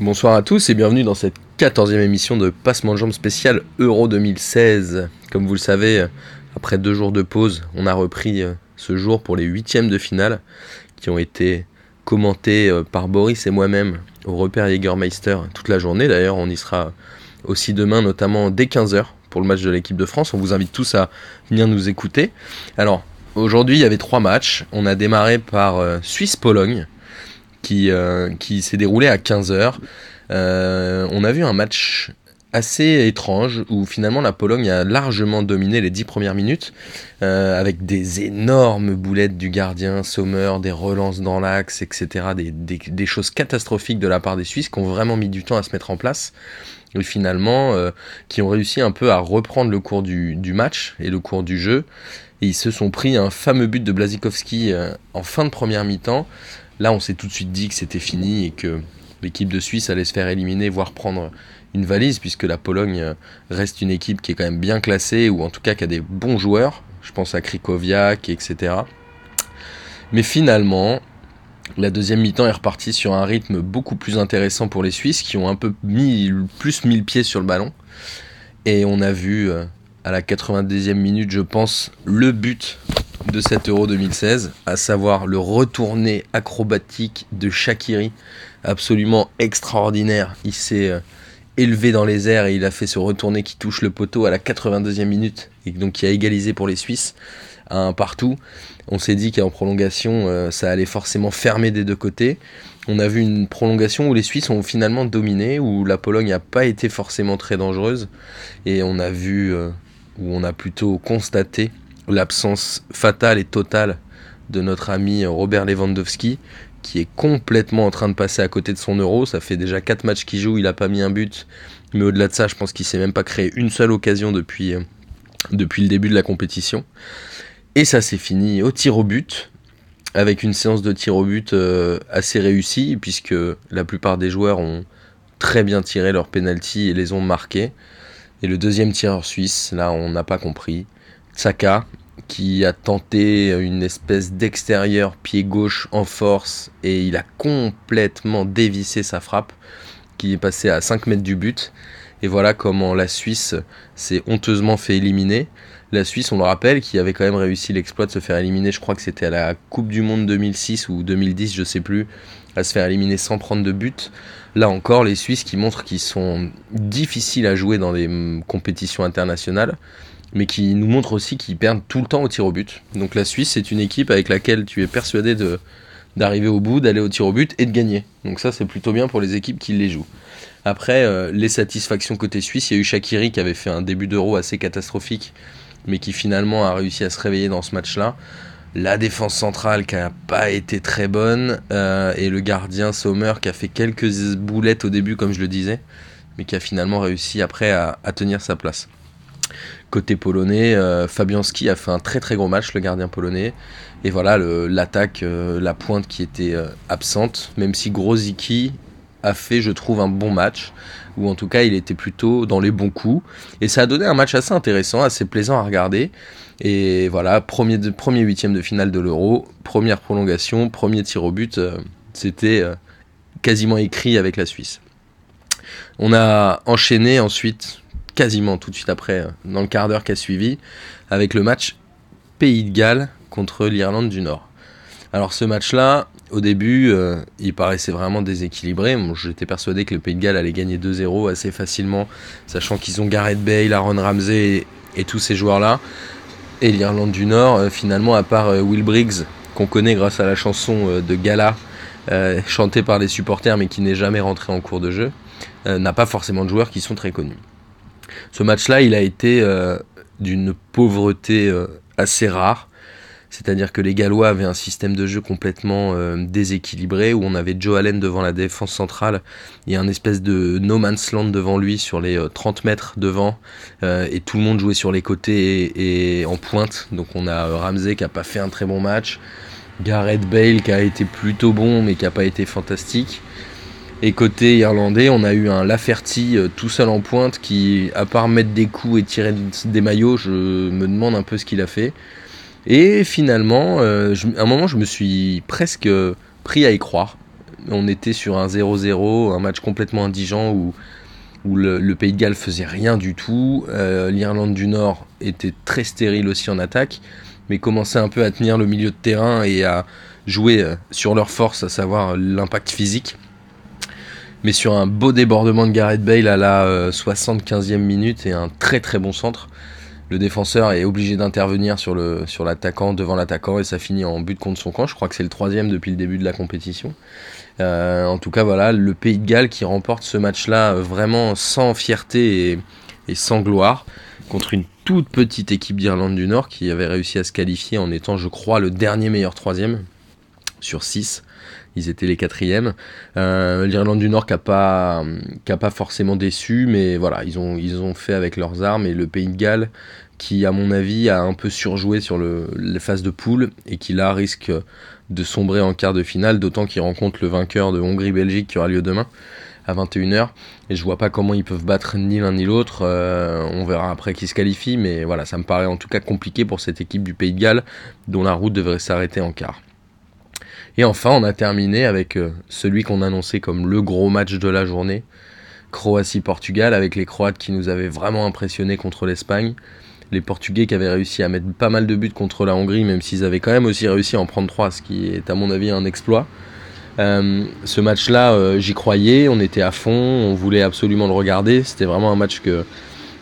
Bonsoir à tous et bienvenue dans cette 14e émission de Passement de jambes spécial Euro 2016. Comme vous le savez, après deux jours de pause, on a repris euh, ce jour pour les huitièmes de finale qui ont été commentés euh, par Boris et moi-même au repère Jägermeister toute la journée. D'ailleurs, on y sera aussi demain, notamment dès 15h pour le match de l'équipe de France. On vous invite tous à venir nous écouter. Alors, aujourd'hui, il y avait trois matchs. On a démarré par euh, Suisse-Pologne qui, euh, qui s'est déroulé à 15h. Euh, on a vu un match assez étrange où finalement la Pologne a largement dominé les 10 premières minutes euh, avec des énormes boulettes du gardien Sommer, des relances dans l'axe, etc. Des, choses catastrophiques de la part des Suisses qui ont vraiment mis du temps à se mettre en place et finalement qui ont réussi un peu à reprendre le cours du, match et le cours du jeu ils se sont pris un fameux but de Blazikowski en fin de première mi-temps Là, on s'est tout de suite dit que c'était fini et que l'équipe de Suisse allait se faire éliminer, voire prendre une valise, puisque la Pologne reste une équipe qui est quand même bien classée, ou en tout cas qui a des bons joueurs. Je pense à Krikoviak, etc. Mais finalement, la deuxième mi-temps est repartie sur un rythme beaucoup plus intéressant pour les Suisses, qui ont un peu mis, plus mis le pied sur le ballon. Et on a vu euh, à la 90e minute, je pense, le but de cet Euro 2016, à savoir le retourné acrobatique de Shakiri, absolument extraordinaire. Il s'est euh, élevé dans les airs et il a fait ce retourné qui touche le poteau à la 82e minute et donc qui a égalisé pour les Suisses partout. On s'est dit qu'en prolongation, euh, ça allait forcément fermer des deux côtés. On a vu une prolongation où les Suisses ont finalement dominé, où la Pologne n'a pas été forcément très dangereuse. Et on a vu, euh, où on a plutôt constaté l'absence fatale et totale de notre ami Robert Lewandowski, qui est complètement en train de passer à côté de son euro. Ça fait déjà 4 matchs qu'il joue, il n'a pas mis un but. Mais au-delà de ça, je pense qu'il s'est même pas créé une seule occasion depuis, euh, le début de la compétition. Et ça s'est fini au tir au but, avec une séance de tir au but euh, assez réussie, puisque la plupart des joueurs ont très bien tiré leur penalty et les ont marqués. Et le deuxième tireur suisse, là, on n'a pas compris. Saka, qui a tenté une espèce d'extérieur pied gauche en force et il a complètement dévissé sa frappe qui est passée à 5 mètres du but. Et voilà comment la Suisse s'est honteusement fait éliminer. La Suisse, on le rappelle, qui avait quand même réussi l'exploit de se faire éliminer, je crois que c'était à la Coupe du Monde 2006 ou 2010, je sais plus, à se faire éliminer sans prendre de but. Là encore, les Suisses qui montrent qu'ils sont difficiles à jouer dans les compétitions internationales mais qui nous montre aussi qu'ils perdent tout le temps au tir au but. Donc la Suisse, c'est une équipe avec laquelle tu es persuadé d'arriver au bout, d'aller au tir au but et de gagner. Donc ça, c'est plutôt bien pour les équipes qui les jouent. Après, euh, les satisfactions côté suisse, il y a eu Shakiri qui avait fait un début d'euro assez catastrophique, mais qui finalement a réussi à se réveiller dans ce match-là. La défense centrale qui n'a pas été très bonne, euh, et le gardien Sommer qui a fait quelques boulettes au début, comme je le disais, mais qui a finalement réussi après à tenir sa place. Côté polonais, euh, Fabianski a fait un très très gros match, le gardien polonais. Et voilà, l'attaque, euh, la pointe qui était euh, absente, même si Grozicki a fait, je trouve, un bon match, ou en tout cas, il était plutôt dans les bons coups. Et ça a donné un match assez intéressant, assez plaisant à regarder. Et voilà, premier, premier huitième de finale de l'Euro, première prolongation, premier tir au but, c'était quasiment écrit avec la Suisse. On a enchaîné ensuite quasiment tout de suite après, euh, dans le quart d'heure qui a suivi, avec le match Pays de Galles contre l'Irlande du Nord. Alors ce match-là, au début, euh, il paraissait vraiment déséquilibré. J'étais persuadé que le Pays de Galles allait gagner 2-0 assez facilement, sachant qu'ils ont Gareth Bale, Aaron Ramsey et, tous ces joueurs-là. Et l'Irlande du Nord, euh, finalement, à part Will Briggs, qu'on connaît grâce à la chanson de Gala, chantée par les supporters mais qui n'est jamais rentré en cours de jeu, n'a pas forcément de joueurs qui sont très connus. Ce match-là, il a été euh, d'une pauvreté euh, assez rare. C'est-à-dire que les Gallois avaient un système de jeu complètement euh, déséquilibré où on avait Joe Allen devant la défense centrale et un espèce de no man's land devant lui sur les 30 mètres devant et tout le monde jouait sur les côtés et, en pointe. Donc on a Ramsey qui a pas fait un très bon match, Gareth Bale qui a été plutôt bon mais qui a pas été fantastique. Et côté irlandais, on a eu un Laferty euh, tout seul en pointe qui, à part mettre des coups et tirer des maillots, je me demande un peu ce qu'il a fait. Et finalement, euh, à un moment, je me suis presque pris à y croire. on était sur un 0-0, un match complètement indigent où, le, Pays de Galles faisait rien du tout. Euh, L'Irlande du Nord était très stérile aussi en attaque, mais commençait un peu à tenir le milieu de terrain et à jouer euh, sur leur force, à savoir l'impact physique. Mais sur un beau débordement de Gareth Bale à la 75e minute et un très très bon centre le défenseur est obligé d'intervenir sur l'attaquant devant l'attaquant et ça finit en but contre son camp. Je crois que c'est le troisième depuis le début de la compétition. Euh, en tout cas, voilà, le Pays de Galles qui remporte ce match-là euh, vraiment sans fierté et, sans gloire contre une toute petite équipe d'Irlande du Nord qui avait réussi à se qualifier en étant, je crois, le dernier meilleur troisième sur 6 ils étaient les quatrièmes. Euh, L'Irlande du Nord qui n'a pas, forcément déçu, mais voilà, ils ont, fait avec leurs armes. Et le Pays de Galles, qui à mon avis a un peu surjoué sur le, les phases de poule et qui là risque de sombrer en quart de finale, d'autant qu'ils rencontrent le vainqueur de Hongrie-Belgique qui aura lieu demain à 21h. Et je vois pas comment ils peuvent battre ni l'un ni l'autre. Euh, on verra après qui se qualifie, mais voilà, ça me paraît en tout cas compliqué pour cette équipe du Pays de Galles dont la route devrait s'arrêter en quart. Et enfin, on a terminé avec euh, celui qu'on annonçait comme le gros match de la journée, Croatie-Portugal, avec les Croates qui nous avaient vraiment impressionnés contre l'Espagne, les Portugais qui avaient réussi à mettre pas mal de buts contre la Hongrie, même s'ils avaient quand même aussi réussi à en prendre trois, ce qui est à mon avis un exploit. Euh, ce match-là, euh, j'y croyais, on était à fond, on voulait absolument le regarder, c'était vraiment un match que,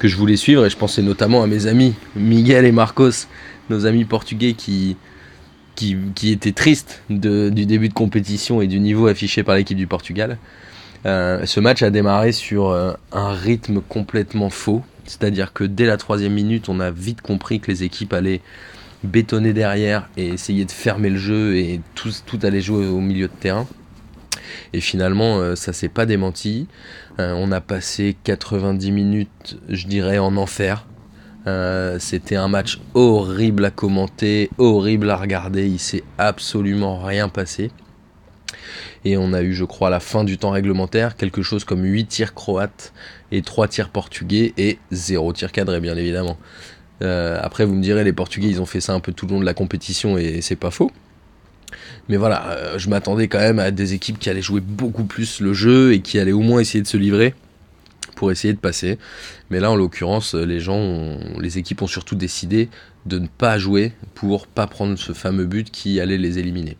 que je voulais suivre, et je pensais notamment à mes amis Miguel et Marcos, nos amis portugais qui, qui, était triste du début de compétition et du niveau affiché par l'équipe du Portugal. Euh, ce match a démarré sur euh, un rythme complètement faux, c'est-à-dire que dès la troisième minute, on a vite compris que les équipes allaient bétonner derrière et essayer de fermer le jeu et tout, allait jouer au milieu de terrain. Et finalement, euh, ça s'est pas démenti. on a passé 90 minutes, je dirais, en enfer. Euh, c'était un match horrible à commenter, horrible à regarder. Il s'est absolument rien passé. Et on a eu, je crois, la fin du temps réglementaire, quelque chose comme 8 tirs croates et 3 tirs portugais et 0 tir cadré, bien évidemment. Euh, après, vous me direz, les Portugais, ils ont fait ça un peu tout le long de la compétition et c'est pas faux. Mais voilà, euh, je m'attendais quand même à des équipes qui allaient jouer beaucoup plus le jeu et qui allaient au moins essayer de se livrer pour essayer de passer. Mais là, en l'occurrence, les gens, les équipes ont surtout décidé de ne pas jouer pour pas prendre ce fameux but qui allait les éliminer.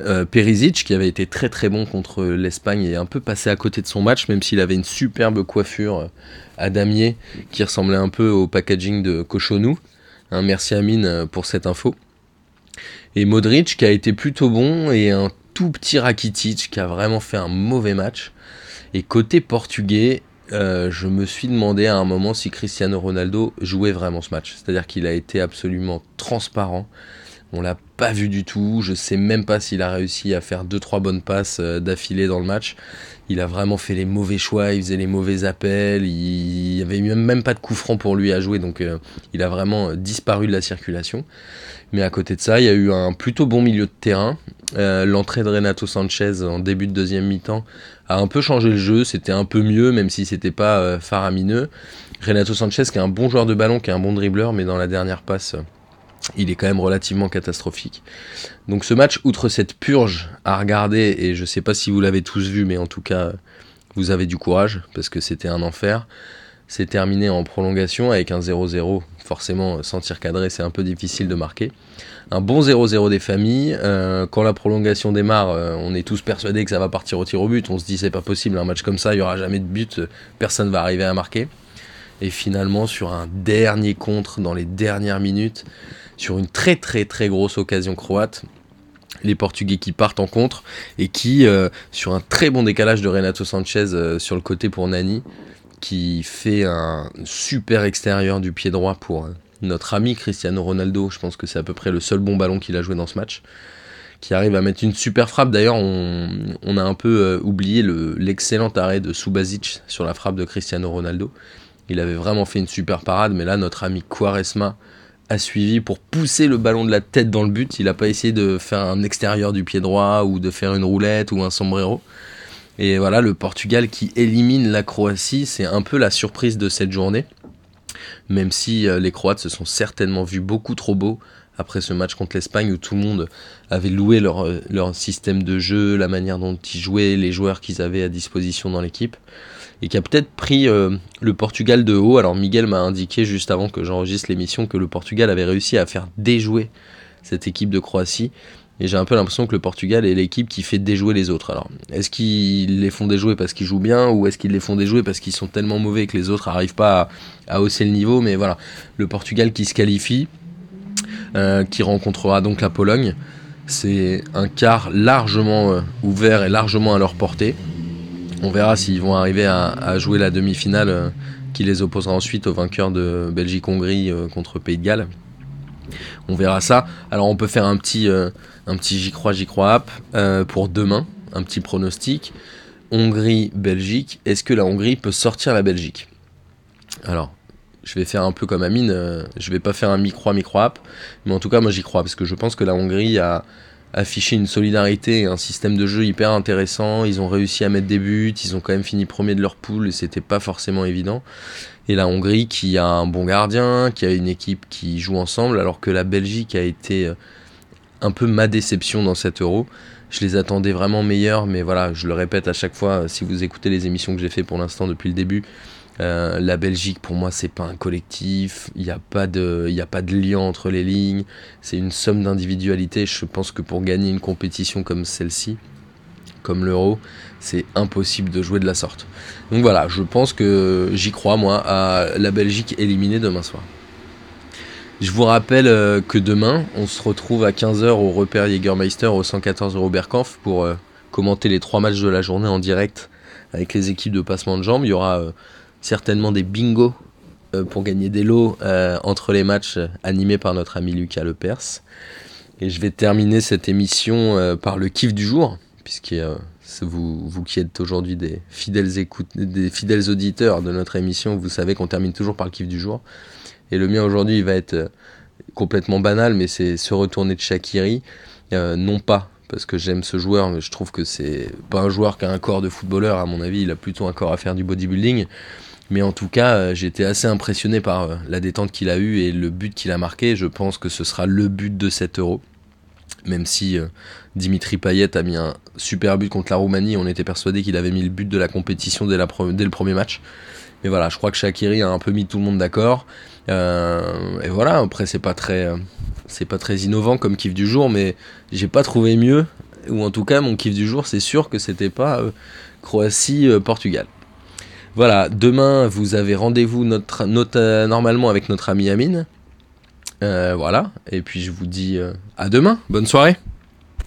Euh, Perisic, qui avait été très très bon contre l'Espagne, est un peu passé à côté de son match, même s'il avait une superbe coiffure à damier qui ressemblait un peu au packaging de Cochonou. Hein, merci Amine pour cette info. Et Modric, qui a été plutôt bon, et un tout petit Rakitic, qui a vraiment fait un mauvais match. Et côté portugais, euh, je me suis demandé à un moment si Cristiano Ronaldo jouait vraiment ce match. C'est-à-dire qu'il a été absolument transparent. On l'a pas vu du tout. Je sais même pas s'il a réussi à faire deux trois bonnes passes euh, d'affilée dans le match. Il a vraiment fait les mauvais choix. Il faisait les mauvais appels. Il y avait même pas de coup franc pour lui à jouer. Donc euh, il a vraiment disparu de la circulation. Mais à côté de ça, il y a eu un plutôt bon milieu de terrain. L'entrée de Renato Sanchez en début de deuxième mi-temps a un peu changé le jeu, c'était un peu mieux, même si c'était pas euh, faramineux. Renato Sanchez, qui est un bon joueur de ballon, qui est un bon dribbleur, mais dans la dernière passe, il est quand même relativement catastrophique. Donc ce match, outre cette purge à regarder, et je sais pas si vous l'avez tous vu, mais en tout cas, vous avez du courage, parce que c'était un enfer. C'est terminé en prolongation avec un 0-0. Forcément, sans tir cadré, c'est un peu difficile de marquer un bon 0-0 des familles. Euh, quand la prolongation démarre, euh, on est tous persuadés que ça va partir au tir au but. On se dit c'est pas possible, un match comme ça, il y aura jamais de but, personne va arriver à marquer. Et finalement, sur un dernier contre dans les dernières minutes, sur une très très très grosse occasion croate, les Portugais qui partent en contre et qui, euh, sur un très bon décalage de Renato Sanchez sur le côté pour Nani, qui fait un super extérieur du pied droit pour notre ami Cristiano Ronaldo, je pense que c'est à peu près le seul bon ballon qu'il a joué dans ce match, qui arrive à mettre une super frappe. D'ailleurs, on, a un peu euh, oublié l'excellent arrêt de Subasic sur la frappe de Cristiano Ronaldo. Il avait vraiment fait une super parade, mais là, notre ami Quaresma a suivi pour pousser le ballon de la tête dans le but. Il n'a pas essayé de faire un extérieur du pied droit ou de faire une roulette ou un sombrero. Et voilà, le Portugal qui élimine la Croatie, c'est un peu la surprise de cette journée même si euh, les Croates se sont certainement vus beaucoup trop beaux après ce match contre l'Espagne où tout le monde avait loué leur, leur système de jeu, la manière dont ils jouaient, les joueurs qu'ils avaient à disposition dans l'équipe, et qui a peut-être pris euh, le Portugal de haut. Alors Miguel m'a indiqué juste avant que j'enregistre l'émission que le Portugal avait réussi à faire déjouer cette équipe de Croatie. Et j'ai un peu l'impression que le Portugal est l'équipe qui fait déjouer les autres. Alors, est-ce qu'ils les font déjouer parce qu'ils jouent bien ou est-ce qu'ils les font déjouer parce qu'ils sont tellement mauvais que les autres n'arrivent pas à, hausser le niveau? Mais voilà, le Portugal qui se qualifie, euh, qui rencontrera donc la Pologne, c'est un quart largement euh, ouvert et largement à leur portée. On verra s'ils vont arriver à, jouer la demi-finale euh, qui les opposera ensuite au vainqueur de Belgique-Hongrie contre Pays de Galles. On verra ça. Alors on peut faire un petit, euh, un petit j'y crois, j'y crois app euh, pour demain, un petit pronostic. Hongrie-Belgique, est-ce que la Hongrie peut sortir la Belgique? Alors, je vais faire un peu comme Amine, euh, je vais pas faire un mi-croix, mi-croix app, mais en tout cas moi j'y crois, parce que je pense que la Hongrie a affiché une solidarité un système de jeu hyper intéressant, ils ont réussi à mettre des buts, ils ont quand même fini premier de leur poule et c'était pas forcément évident et la Hongrie qui a un bon gardien, qui a une équipe qui joue ensemble, alors que la Belgique a été euh, un peu ma déception dans cet euro. Je les attendais vraiment meilleurs, mais voilà, je le répète à chaque fois, si vous écoutez les émissions que j'ai fait pour l'instant depuis le début, euh, la Belgique pour moi c'est pas un collectif, il n'y a, pas de, a pas de lien entre les lignes, c'est une somme d'individualité. Je pense que pour gagner une compétition comme celle-ci, comme l'euro, c'est impossible de jouer de la sorte. Donc voilà, je pense que j'y crois moi à la Belgique éliminée demain soir. Je vous rappelle euh, que demain, on se retrouve à 15h au repère Jägermeister au 114 Berkampf pour euh, commenter les trois matchs de la journée en direct avec les équipes de passement de jambes. Il y aura certainement des bingos pour gagner des lots entre les matchs animés par notre ami Lucas Lepers. Et je vais terminer cette émission par le kiff du jour, puisque vous, vous qui êtes aujourd'hui des fidèles des fidèles auditeurs de notre émission, vous savez qu'on termine toujours par le kiff du jour. Et le mien aujourd'hui, il va être euh, complètement banal, mais c'est se retourner de Shakiri. Euh, non pas parce que j'aime ce joueur, mais je trouve que c'est pas un joueur qui a un corps de footballeur, à mon avis, il a plutôt un corps à faire du bodybuilding. Mais en tout cas, euh, j'étais assez impressionné par la détente qu'il a eue et le but qu'il a marqué. Je pense que ce sera le but de 7 euros même si euh, Dimitri Payet a mis un super but contre la Roumanie, on était persuadé qu'il avait mis le but de la compétition dès, le premier match. Mais voilà, je crois que Shakiri a un peu mis tout le monde d'accord. Euh, et voilà, après c'est pas très, euh, c'est pas très innovant comme kiff du jour, mais j'ai pas trouvé mieux. Ou en tout cas, mon kiff du jour, c'est sûr que c'était pas Croatie-Portugal. Voilà, demain vous avez rendez-vous notre, notre, normalement avec notre ami Amine. Euh, voilà, et puis je vous dis euh, à demain, bonne soirée